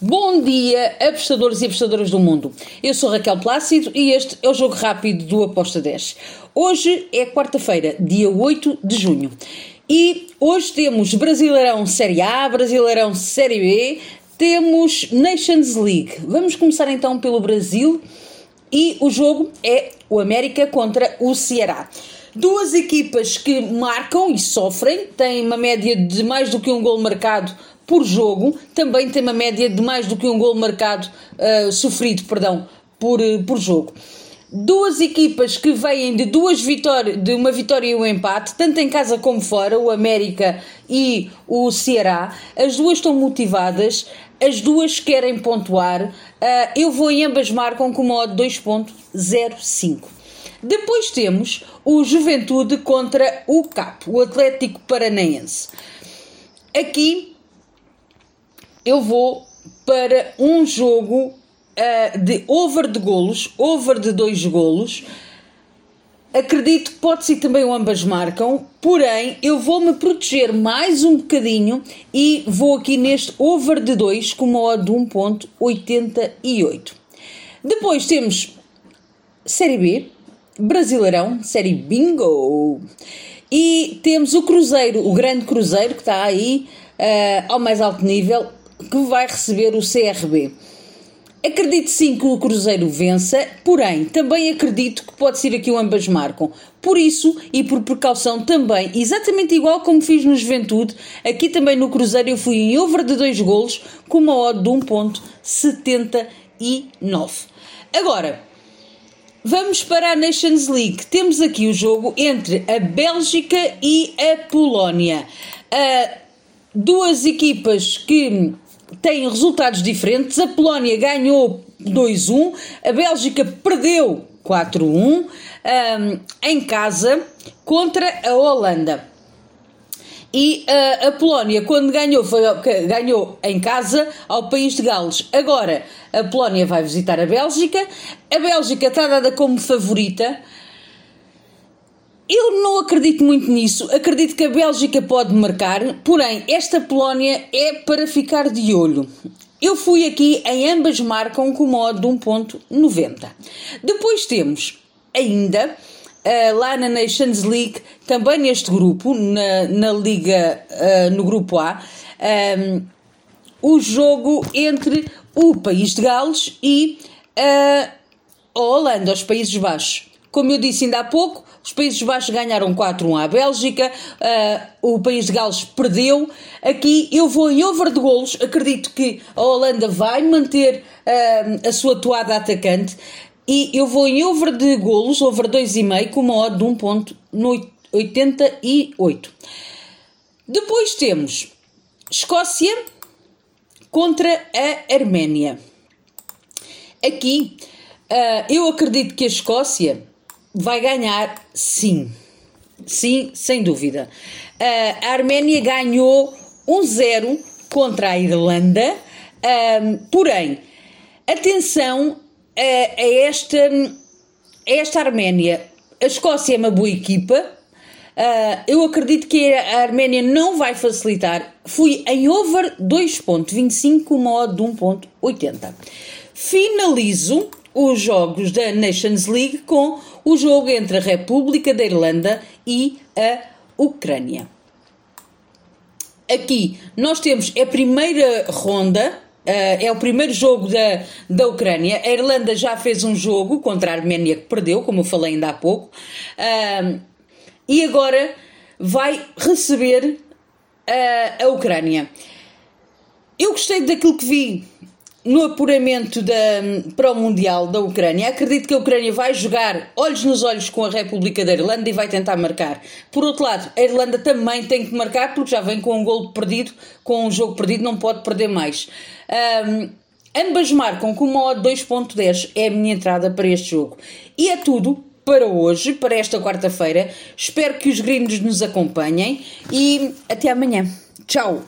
Bom dia, apostadores e apostadoras do mundo. Eu sou Raquel Plácido e este é o Jogo Rápido do Aposta 10. Hoje é quarta-feira, dia 8 de junho. E hoje temos Brasileirão Série A, Brasileirão Série B, temos Nations League. Vamos começar então pelo Brasil e o jogo é o América contra o Ceará. Duas equipas que marcam e sofrem, têm uma média de mais do que um gol marcado por jogo, também tem uma média de mais do que um gol marcado, uh, sofrido, perdão, por, uh, por jogo. Duas equipas que vêm de duas vitórias, de uma vitória e um empate, tanto em casa como fora, o América e o Ceará. As duas estão motivadas, as duas querem pontuar. Uh, eu vou em ambas marcam com uma odd 2.05. Depois temos o Juventude contra o CAP, o Atlético Paranaense. Aqui eu vou para um jogo uh, de over de golos, over de dois golos. Acredito que pode ser também o ambas marcam, porém eu vou me proteger mais um bocadinho e vou aqui neste over de 2 com uma odd de 1.88. Depois temos Série B, Brasileirão, Série Bingo. E temos o Cruzeiro, o grande Cruzeiro que está aí uh, ao mais alto nível, que vai receber o CRB. Acredito sim que o Cruzeiro vença, porém também acredito que pode ser aqui o ambas marcam. Por isso e por precaução também, exatamente igual como fiz no Juventude, aqui também no Cruzeiro eu fui em over de dois golos com uma odd de 1.79. Agora, vamos para a Nations League. Temos aqui o jogo entre a Bélgica e a Polónia. Uh, duas equipas que têm resultados diferentes. A Polónia ganhou 2-1, a Bélgica perdeu 4-1 um, em casa contra a Holanda. E uh, a Polónia, quando ganhou, foi, ganhou em casa ao país de Gales. Agora, a Polónia vai visitar a Bélgica. A Bélgica está dada como favorita. Eu não acredito muito nisso. Acredito que a Bélgica pode marcar, porém, esta Polónia é para ficar de olho. Eu fui aqui em ambas marcam com modo de 1.90. Depois temos ainda uh, lá na Nations League, também neste grupo, na, na Liga, uh, no grupo A, um, ehm, o jogo entre o País de Gales e uh, a Holanda, os Países Baixos. Como eu disse ainda há pouco, os Países Baixos ganharam 4-1 à Bélgica, uh, o País de Gales perdeu. Aqui eu vou em over de golos, acredito que a Holanda vai manter uh, a sua toada atacante e eu vou em over de golos, over 2,5 com uma odd de 1.88. Depois temos Escócia contra a Arménia. Aqui uh, eu acredito que a Escócia vai ganhar sim. Sim, sem dúvida. Uh, a Arménia ganhou 1-0 contra a Irlanda, uh, porém, atenção a, a, esta, a esta Arménia. A Escócia é uma boa equipa, Uh, eu acredito que a Arménia não vai facilitar. Fui em over 2.25 com uma odd de 1.80. Finalizo os jogos da Nations League com o jogo entre a República da Irlanda e a Ucrânia. Aqui nós temos a primeira ronda, Uh, é o primeiro jogo da, da Ucrânia. A Irlanda já fez um jogo contra a Arménia que perdeu, como eu falei ainda há pouco, e agora vai receber uh, a Ucrânia. Eu gostei daquilo que vi no apuramento da, para o Mundial da Ucrânia, acredito que a Ucrânia vai jogar olhos nos olhos com a República da Irlanda e vai tentar marcar. Por outro lado, a Irlanda também tem que marcar porque já vem com um gol perdido, com um jogo perdido, não pode perder mais. Um, ambas marcam com uma odd 2.10, é a minha entrada para este jogo. E é tudo para hoje, para esta quarta-feira. Espero que os gringos nos acompanhem e até amanhã. Tchau!